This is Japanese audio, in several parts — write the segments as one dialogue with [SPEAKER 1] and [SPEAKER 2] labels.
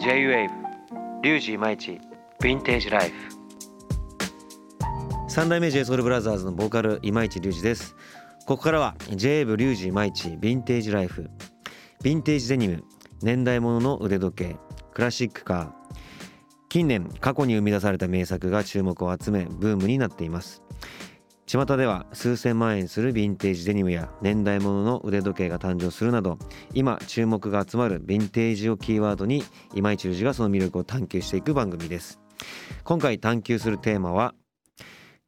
[SPEAKER 1] J-WAVE Ryuji Imaichi Vintage Life。三代目 J SOUL BROTHERS のボーカル今市隆二です。ここからは J-WAVE Ryuji Imaichi Vintage Life。ヴィンテージデニム年代物の腕時計クラシックカー。近年過去に生み出された名作が注目を集めブームになっています。巷では数千万円するヴィンテージデニムや年代物の腕時計が誕生するなど今注目が集まるヴィンテージをキーワードに今市隆二がその魅力を探求していく番組です。今回探求するテーマは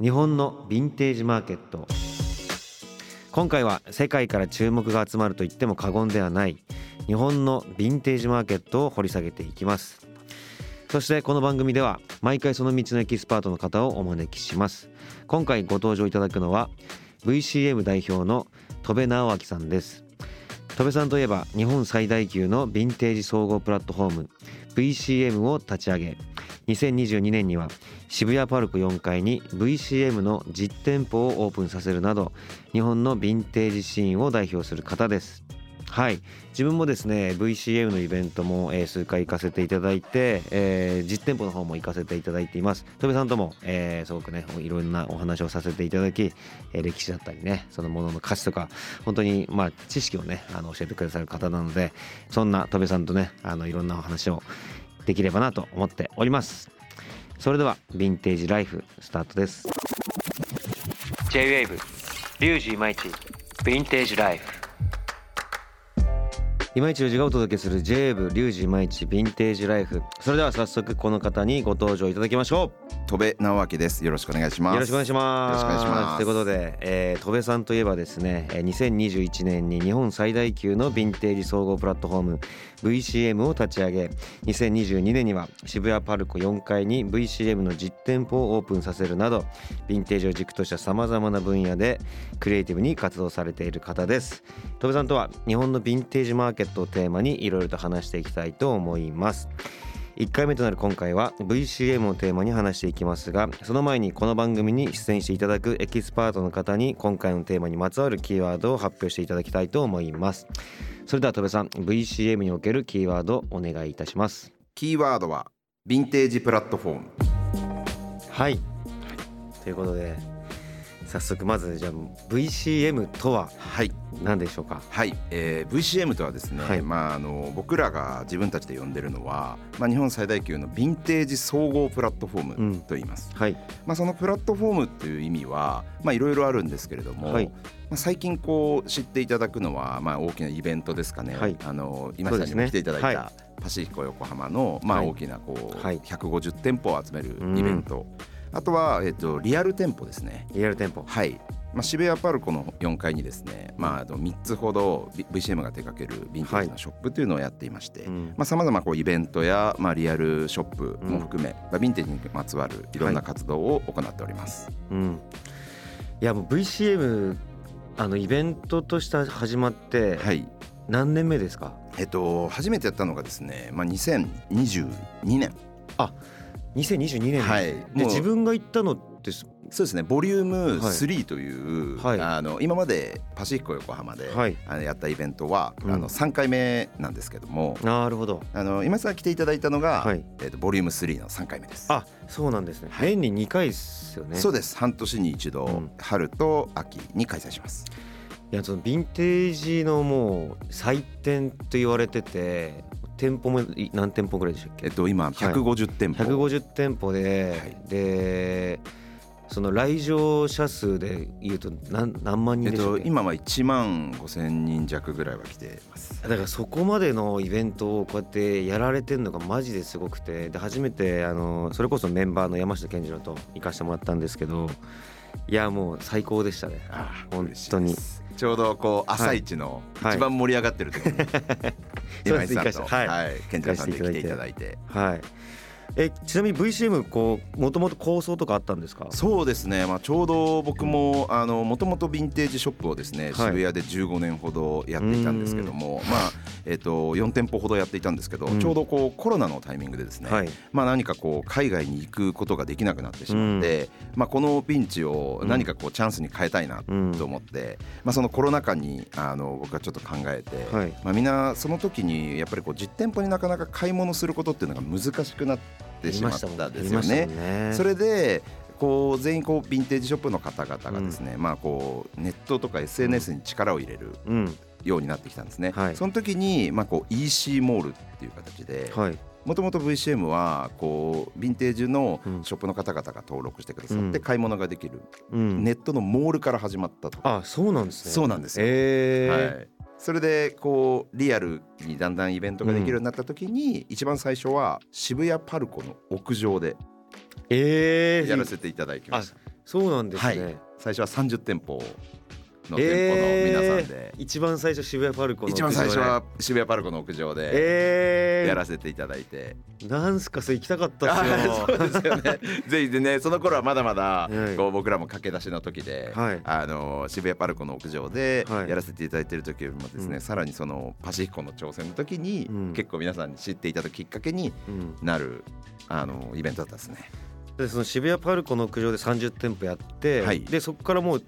[SPEAKER 1] 日本のヴィンテージマーケット。今回は世界から注目が集まると言っても過言ではない日本のヴィンテージマーケットを掘り下げていきます。そしてこの番組では毎回その道のエキスパートの方をお招きします。今回ご登場いただくのは VCM 代表の戸部直明さんです。戸部さんといえば日本最大級のヴィンテージ総合プラットフォーム VCM を立ち上げ2022年には渋谷パルコ4階に VCM の実店舗をオープンさせるなど日本のヴィンテージシーンを代表する方です。はい。自分もですね VCM のイベントも、えー、数回行かせていただいて、えー、実店舗の方も行かせていただいています。戸部さんとも、えー、すごくねいろんなお話をさせていただき、えー、歴史だったりねそのものの価値とか本当にまあ知識をねあの教えてくださる方なのでそんな戸部さんとねあのいろんなお話をできればなと思っております。それではヴィンテージライフスタートです。J-WAVE リュウジイマイチヴィンテージライフ。今市隆二がお届けする j ブリュウジ今市ヴィンテージライフ。それでは早速この方にご登場いただきましょ
[SPEAKER 2] う。戸部直明です。よろしくお願いします。
[SPEAKER 1] よろしくお願いします。よろしくお願いします。ということで、えー、戸部さんといえばですね2021年に日本最大級のヴィンテージ総合プラットフォーム VCM を立ち上げ2022年には渋谷パルコ4階に VCM の実店舗をオープンさせるなどヴィンテージを軸としたさまざまな分野でクリエイティブに活動されている方です。戸部さんとは日本のヴィンテージマーケットをテーマにいろいろと話していきたいと思います1回目となる今回は VCM をテーマに話していきますがその前にこの番組に出演していただくエキスパートの方に今回のテーマにまつわるキーワードを発表していただきたいと思います。それでは十倍さん VCM におけるキーワードお願いいたします。
[SPEAKER 2] キーワードはヴィンテージプラットフォーム。
[SPEAKER 1] はい、ということで早速まずじゃあ VCM とは何でしょうか、
[SPEAKER 2] はい、えー、VCM とはですね、はい、まあ、あの僕らが自分たちで呼んでるのは、まあ、日本最大級のヴィンテージ総合プラットフォームと言います、うん、はい。まあ、そのプラットフォームっていう意味はいろいろあるんですけれども、はい。まあ、最近こう知っていただくのは、まあ、大きなイベントですかね、はい、あの今さんにも来ていただいた、パシフィコ横浜の、まあ、大きなこう、はい、150店舗を集めるイベント、うんあとは、えっと、リアル店舗ですね。
[SPEAKER 1] リアル店舗。
[SPEAKER 2] はい。まあ、渋谷パルコの4階にですね、まあ、あの3つほど VCM が手掛けるヴィンテージのショップというのをやっていましてさまざ、まイベントや、まあ、リアルショップも含め、うん、まあ、ヴィンテージにまつわるいろんな活動を行っております。はいうん、
[SPEAKER 1] いやもう VCM あのイベントとして始まって何年目ですか、
[SPEAKER 2] えっと、初めてやったのがですね、まあ、2022年。
[SPEAKER 1] あ2022年はい、で自分が行ったのって
[SPEAKER 2] そうですね。ボリューム3という、はい、あの今までパシフィコ横浜で、はい、あのやったイベントは、うん、あの3回目なんですけども。
[SPEAKER 1] なるほど。
[SPEAKER 2] あの今さ来ていただいたのが、はい、えーと、ボリューム3の3回目です。
[SPEAKER 1] あそうなんですね、年に2回ですよね。
[SPEAKER 2] そうです。半年に一度、うん、春と秋に開催します。
[SPEAKER 1] いやそのヴィンテージのもう祭典と言われてて店舗も何店舗ぐらいでしたっけ？
[SPEAKER 2] えっと今150店舗、
[SPEAKER 1] はい、150店舗で、はい、でその来場者数でいうと何何万人でしょう、えっと、
[SPEAKER 2] 今は1万5千人弱ぐらいは来てます。
[SPEAKER 1] だからそこまでのイベントをこうやってやられてるのがマジですごくてで初めてあのそれこそメンバーの山下健二郎と行かせてもらったんですけどいやもう最高でしたね。本当に。
[SPEAKER 2] ちょうどこう朝一の一番盛り上がってる時に、はい、今井さんと、はい。はい、健太さんで来ていただいて。
[SPEAKER 1] はいえちなみに VCM こうもともと構想とかあったんですか？
[SPEAKER 2] そうですね、まあ、ちょうど僕ももともとヴィンテージショップをですね、渋谷で15年ほどやっていたんですけども、まあえー、と4店舗ほどやっていたんですけど、うん、ちょうどこうコロナのタイミングでですね、はい、まあ、何かこう海外に行くことができなくなってしまって、うん、まあ、このピンチを何かこうチャンスに変えたいなと思って、まあ、そのコロナ禍にあの僕はちょっと考えて、はい、まあ、みんなその時にやっぱりこう実店舗になかなか買い物することっていうのが難しくなってしまったんですよね。ね。それでこう全員こうヴィンテージショップの方々がですね、うん、まあこうネットとか SNS に力を入れるようになってきたんですね。はい、その時にまあこう EC モールっていう形で、もともと VCM はこうヴィンテージのショップの方々が登録してくださって買い物ができる、うん、ネットのモールから始まったと。
[SPEAKER 1] あそうなんですね。
[SPEAKER 2] そうなんですよ。えー、はい。それでこうリアルにだんだんイベントができるようになった時に、一番最初は渋谷パルコの屋上でえやらせていただきました。
[SPEAKER 1] そうなんですね、
[SPEAKER 2] はい、最初は30店舗の店舗の皆さんで、え
[SPEAKER 1] ー、一番最初渋谷パルコの
[SPEAKER 2] 一番最初は渋谷パルコの屋上でやらせていただいて、
[SPEAKER 1] えー、なんすかそれ行きたかったっすよ。
[SPEAKER 2] そうですよね。ぜひでねその頃はまだまだこう僕らも駆け出しの時で、はい、あの渋谷パルコの屋上でやらせていただいている時よりもですね、はい、さらにそのパシフィコの挑戦の時に、うん、結構皆さんに知っていただくきっかけになる、うん、あのイベントだったですね。
[SPEAKER 1] でその渋谷パルコの屋上で30店舗やって、はい、でそこからもう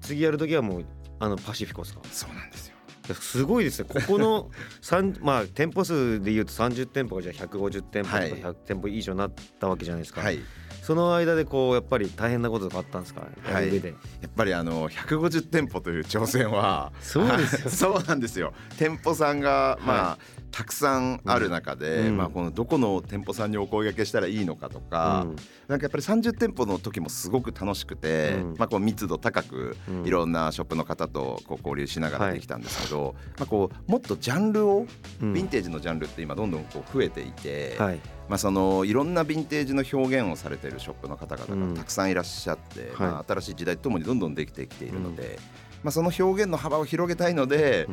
[SPEAKER 1] 次やる時はもうあのパシフィコですか？
[SPEAKER 2] そうなんですよ。
[SPEAKER 1] すごいですね。ここの まあ店舗数でいうと30店舗がじゃあ150店舗とか100店舗以上になったわけじゃないですか、はい、その間でこうやっぱり大変なこととかあったんですか、
[SPEAKER 2] はい、やっぱりあの150店舗という挑戦は
[SPEAKER 1] そうですよ。
[SPEAKER 2] そうなんですよ。店舗さんがまあ、はい。たくさんある中で、うん、まあ、このどこの店舗さんにお声がけしたらいいのかとか、うん、なんかやっぱり30店舗の時もすごく楽しくて、うん、まあ、こう密度高くいろんなショップの方とこう交流しながらできたんですけど、はい、まあ、こうもっとジャンルを、ヴィンテージのジャンルって今どんどんこう増えていて、はいまあ、そのいろんなヴィンテージの表現をされているショップの方々がたくさんいらっしゃって、まあ、新しい時代とともにどんどんできてきているので、まあ、その表現の幅を広げたいので、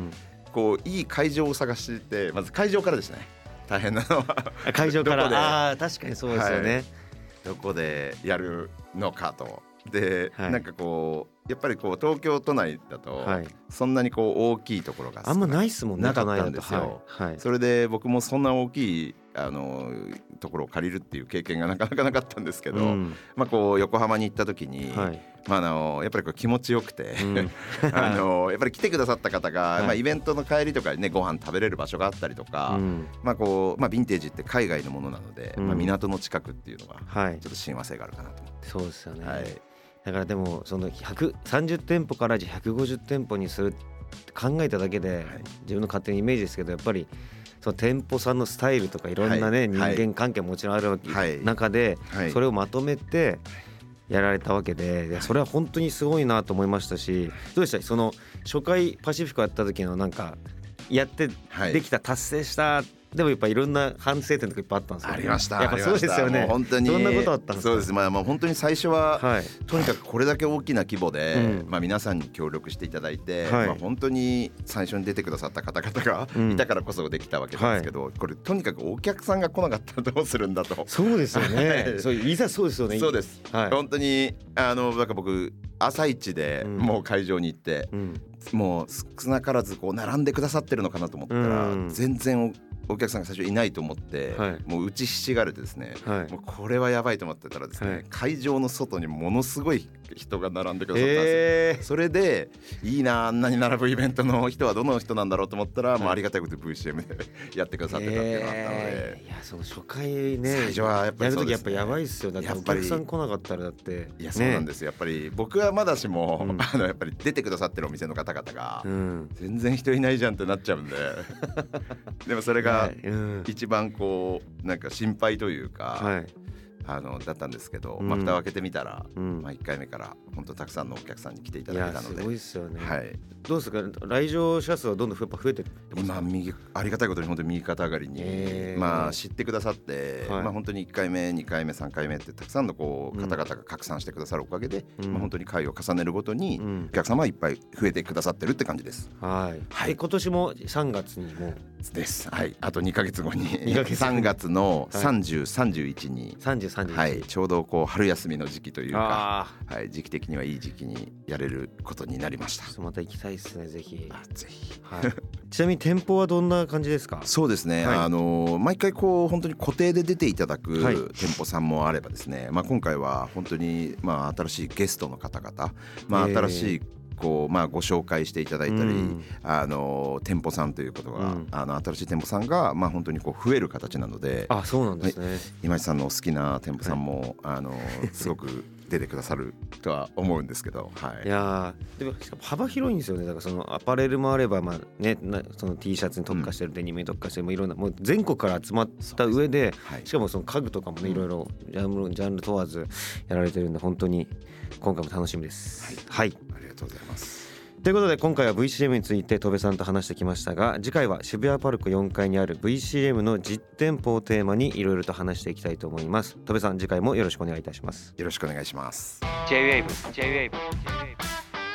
[SPEAKER 2] こういい会場を探してまず会場からですね。大変なのは。
[SPEAKER 1] 会場から。ああ確かにそうですよね、はい、
[SPEAKER 2] どこでやるのかと。で、はい、なんかこうやっぱりこう東京都内だとそんなにこう大きいところが
[SPEAKER 1] あんまないっすもんね
[SPEAKER 2] なかったんですよ、はい、それで僕もそんな大きいあのところを借りるっていう経験が なかなかなかったんですけど、うん、まあこう横浜に行った時に、はい、まああのやっぱりこう気持ちよくて、うん、あのやっぱり来てくださった方が、はい、まあイベントの帰りとかにねご飯食べれる場所があったりとか、うん、まあこうまあヴィンテージって海外のものなので、まあ港の近くっていうのがちょっと親和性があるかなと思って。
[SPEAKER 1] そうですよね。はい。だからでもその130店舗からじゃ150店舗にするって考えただけで、自分の勝手にイメージですけどやっぱりその店舗さんのスタイルとかい。ろんなね、人間関係ももちろんあるわけ、中で、それをまとめてやられたわけでそれは本当にすごいなと思いましたしどうでした？その初回パシフィコやった時のなんかやってできた達成したでもやっぱいろんな反省点とかいっぱいあったんですよ、
[SPEAKER 2] ね、ありました
[SPEAKER 1] やっぱそうですよね。
[SPEAKER 2] 本当に
[SPEAKER 1] どんなことあったんです
[SPEAKER 2] か？そうです。まあまあ本当に最初は、はい、とにかくこれだけ大きな規模で、うん、まあ皆さんに協力していただいて、はい、まあ本当に最初に出てくださった方々がいたからこそできたわけなんですけど、うん、これとにかくお客さんが来なかったらどうするんだと。
[SPEAKER 1] そうですよね。そういざそうですよね。
[SPEAKER 2] そうです、はい、本当にあのなんか僕朝一でもう会場に行って、うん、もう少なからずこう並んでくださってるのかなと思ったら、全然お客さんが最初いないと思って、はい、もう打ちひしがれてですね、はい、もうこれはやばいと思ってたらですね、はい、会場の外にものすごい人が並んでくださったんですよ、えー、それでいいなあんなに並ぶイベントの人はどの人なんだろうと思ったら、もうありがたいこと VCM で やってくださってたっていうのがあったので、
[SPEAKER 1] えー、いやそう初回ね。
[SPEAKER 2] 最初はやっぱり
[SPEAKER 1] やる時やっぱやばいっすよ。だってお客さん来なかったらだって。
[SPEAKER 2] いやそうなんですよ。やっぱり僕はまだしも、うん、あのやっぱり出てくださってるお店の方々が、うん、全然人いないじゃんってなっちゃうんで。でもそれが一番こうなんか心配というか、はい、あのだったんですけど、うん、まあ、蓋を開けてみたら、うん、まあ、1回目から本当たくさんのお客さんに来ていただいたのです
[SPEAKER 1] ごいですよね、
[SPEAKER 2] はい、
[SPEAKER 1] どうですか？来場者数はどんどんやっぱ増えてって
[SPEAKER 2] 今右ありがたいことに本当に右肩上がりに、えー、まあ、知ってくださって、はい、まあ、本当に1回目2回目3回目ってたくさんのこう方々が拡散してくださるおかげで、うん、まあ、本当に回を重ねるごとにお客様はいっぱい増えてくださってるって感じです。
[SPEAKER 1] はい、はい、今年も3月にも
[SPEAKER 2] です。はい、あと2か月後に3月の30、31に。
[SPEAKER 1] 30、31、
[SPEAKER 2] はい、ちょうどこう春休みの時期というか、はい、時期的にはいい時期にやれることになりました。
[SPEAKER 1] また行きたいですね、ぜひ。
[SPEAKER 2] ぜひ。
[SPEAKER 1] はい。ちなみに店舗はどんな感じですか？
[SPEAKER 2] そうですね。はい、あの毎回こう本当に固定で出ていただく店舗さんもあればですね、まあ今回は本当にまあ新しいゲストの方々、まあ新しいこうまあご紹介していただいたり、うん、あの店舗さんということが、うん、あの新しい店舗さんがまあ本当にこう増える形なので、
[SPEAKER 1] あそうなんですね。
[SPEAKER 2] 今井さんの好きな店舗さんも、はい、あのすごく出てくださるとは思うんですけど、は
[SPEAKER 1] い、いやでも幅広いんですよね。だからそのアパレルもあれば、まあね、その T シャツに特化してる、デニムに特化してるもいろんなもう全国から集まった上で、はい、しかもその家具とかもねいろいろジャンルジャンル問わずやられてるんで本当に今回も楽しみです。
[SPEAKER 2] はい、はい、がとうございます。
[SPEAKER 1] ということで今回は VCM について戸部さんと話してきましたが次回は渋谷パルコ4階にある VCM の実店舗をテーマにいろいろと話していきたいと思います。戸部さん次回もよろしくお願いいたします。
[SPEAKER 2] よろしくお願いします。
[SPEAKER 1] J-WAVE J-WAVE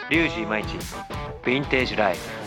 [SPEAKER 1] リュウジイマイチヴィンテージライフ